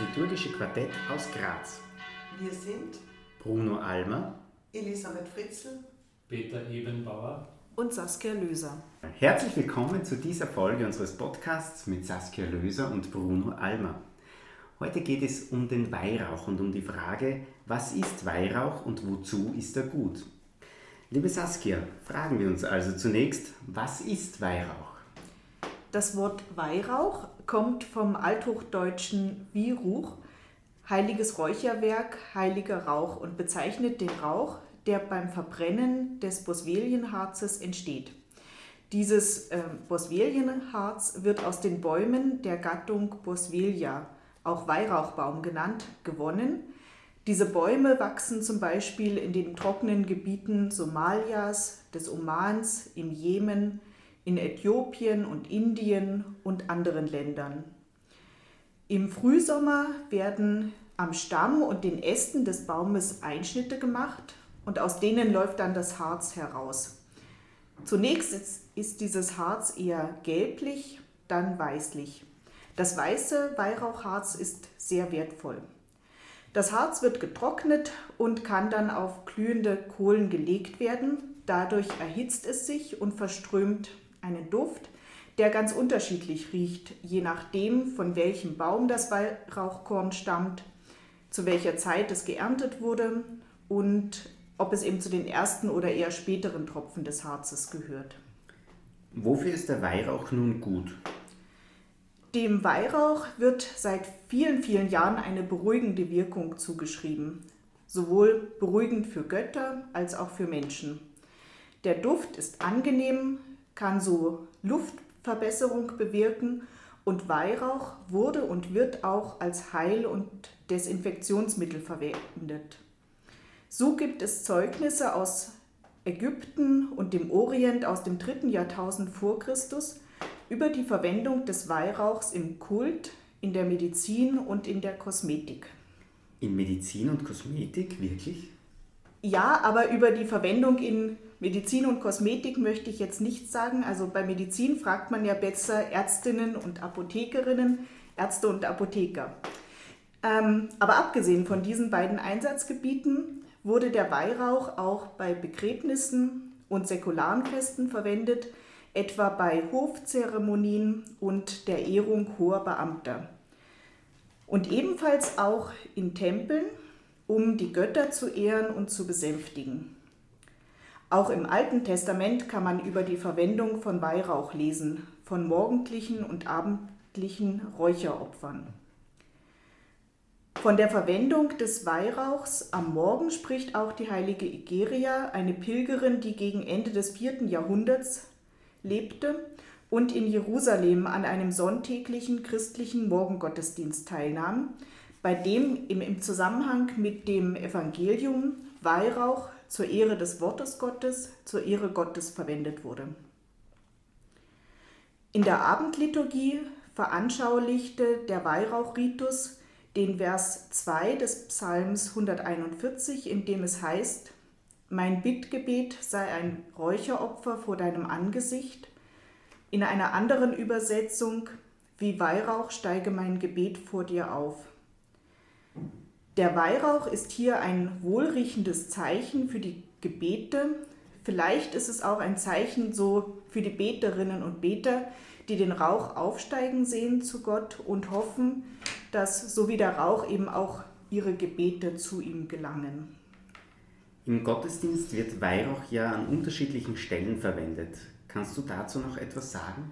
liturgische Quartett aus Graz. Wir sind Bruno Almer, Elisabeth Fritzl, Peter Ebenbauer und Saskia Löser. Herzlich willkommen zu dieser Folge unseres Podcasts mit Saskia Löser und Bruno Almer. Heute geht es um den Weihrauch und um die Frage, was ist Weihrauch und wozu ist er gut? Liebe Saskia, fragen wir uns also zunächst, was ist Weihrauch? Das Wort Weihrauch kommt vom althochdeutschen Viruch, heiliges Räucherwerk, heiliger Rauch und bezeichnet den Rauch, der beim Verbrennen des Boswellienharzes entsteht. Dieses äh, Boswellienharz wird aus den Bäumen der Gattung Boswellia, auch Weihrauchbaum genannt, gewonnen. Diese Bäume wachsen zum Beispiel in den trockenen Gebieten Somalias, des Omans, im Jemen, in Äthiopien und Indien und anderen Ländern. Im Frühsommer werden am Stamm und den Ästen des Baumes Einschnitte gemacht und aus denen läuft dann das Harz heraus. Zunächst ist, dieses Harz eher gelblich, dann weißlich. Das weiße Weihrauchharz ist sehr wertvoll. Das Harz wird getrocknet und kann dann auf glühende Kohlen gelegt werden. Dadurch erhitzt es sich und verströmt einen Duft, der ganz unterschiedlich riecht, je nachdem, von welchem Baum das Weihrauchkorn stammt, zu welcher Zeit es geerntet wurde und ob es eben zu den ersten oder eher späteren Tropfen des Harzes gehört. Wofür ist der Weihrauch nun gut? Dem Weihrauch wird seit vielen, vielen Jahren eine beruhigende Wirkung zugeschrieben, sowohl beruhigend für Götter als auch für Menschen. Der Duft ist angenehm, kann so Luftverbesserung bewirken und Weihrauch wurde und wird auch als Heil- und Desinfektionsmittel verwendet. So gibt es Zeugnisse aus Ägypten und dem Orient aus dem dritten Jahrtausend vor Christus über die Verwendung des Weihrauchs im Kult, in der Medizin und in der Kosmetik. In Medizin und Kosmetik, wirklich? Ja, aber über die Verwendung in Medizin und Kosmetik möchte ich jetzt nichts sagen. Also bei Medizin fragt man ja besser Ärztinnen und Apothekerinnen, Ärzte und Apotheker. Ähm, aber abgesehen von diesen beiden Einsatzgebieten wurde der Weihrauch auch bei Begräbnissen und säkularen Festen verwendet, etwa bei Hofzeremonien und der Ehrung hoher Beamter. Und ebenfalls auch in Tempeln, um die Götter zu ehren und zu besänftigen. Auch im Alten Testament kann man über die Verwendung von Weihrauch lesen, von morgendlichen und abendlichen Räucheropfern. Von der Verwendung des Weihrauchs am Morgen spricht auch die heilige Igeria, eine Pilgerin, die gegen Ende des vierten Jahrhunderts lebte und in Jerusalem an einem sonntäglichen christlichen Morgengottesdienst teilnahm, bei dem im Zusammenhang mit dem Evangelium Weihrauch zur Ehre des Wortes Gottes, zur Ehre Gottes verwendet wurde. In der Abendliturgie veranschaulichte der Weihrauchritus den Vers 2 des Psalms 141, in dem es heißt, Mein Bittgebet sei ein Räucheropfer vor deinem Angesicht. In einer anderen Übersetzung, wie Weihrauch steige mein Gebet vor dir auf. Der Weihrauch ist hier ein wohlriechendes Zeichen für die Gebete. Vielleicht ist es auch ein Zeichen so für die Beterinnen und Beter, die den Rauch aufsteigen sehen zu Gott und hoffen, dass so wie der Rauch eben auch ihre Gebete zu ihm gelangen. Im Gottesdienst wird Weihrauch ja an unterschiedlichen Stellen verwendet. Kannst du dazu noch etwas sagen?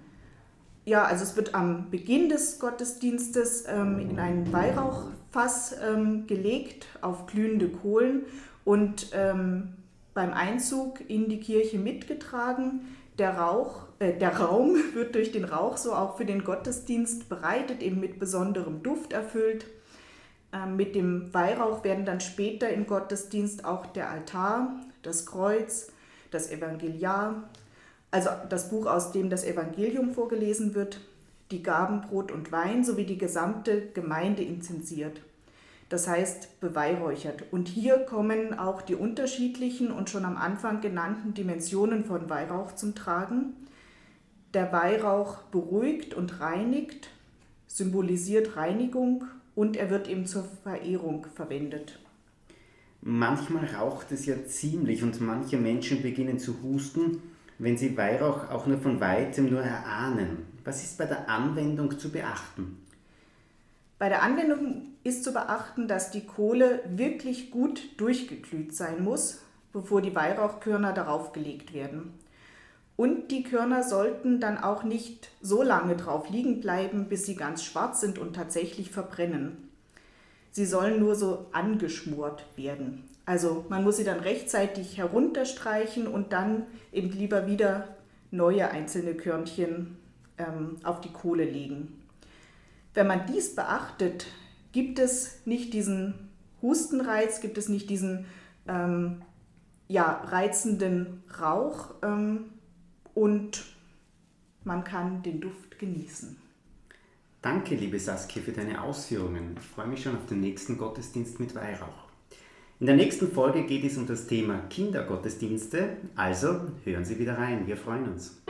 Ja, also es wird am Beginn des Gottesdienstes ähm, in ein Weihrauchfass ähm, gelegt auf glühende Kohlen und ähm, beim Einzug in die Kirche mitgetragen. Der, Rauch, äh, der Raum wird durch den Rauch so auch für den Gottesdienst bereitet, eben mit besonderem Duft erfüllt. Ähm, mit dem Weihrauch werden dann später im Gottesdienst auch der Altar, das Kreuz, das Evangeliar, also das Buch, aus dem das Evangelium vorgelesen wird, die Gaben Brot und Wein sowie die gesamte Gemeinde inzensiert. Das heißt beweihräuchert. Und hier kommen auch die unterschiedlichen und schon am Anfang genannten Dimensionen von Weihrauch zum Tragen. Der Weihrauch beruhigt und reinigt, symbolisiert Reinigung und er wird eben zur Verehrung verwendet. Manchmal raucht es ja ziemlich und manche Menschen beginnen zu husten, wenn sie Weihrauch auch nur von weitem nur erahnen. Was ist bei der Anwendung zu beachten? Bei der Anwendung ist zu beachten, dass die Kohle wirklich gut durchgeglüht sein muss, bevor die Weihrauchkörner darauf gelegt werden. Und die Körner sollten dann auch nicht so lange drauf liegen bleiben, bis sie ganz schwarz sind und tatsächlich verbrennen. Sie sollen nur so angeschmort werden. Also man muss sie dann rechtzeitig herunterstreichen und dann eben lieber wieder neue einzelne Körnchen ähm, auf die Kohle legen. Wenn man dies beachtet, gibt es nicht diesen Hustenreiz, gibt es nicht diesen ähm, ja, reizenden Rauch ähm, und man kann den Duft genießen. Danke, liebe Saskia, für deine Ausführungen. Ich freue mich schon auf den nächsten Gottesdienst mit Weihrauch. In der nächsten Folge geht es um das Thema Kindergottesdienste, also hören Sie wieder rein, wir freuen uns.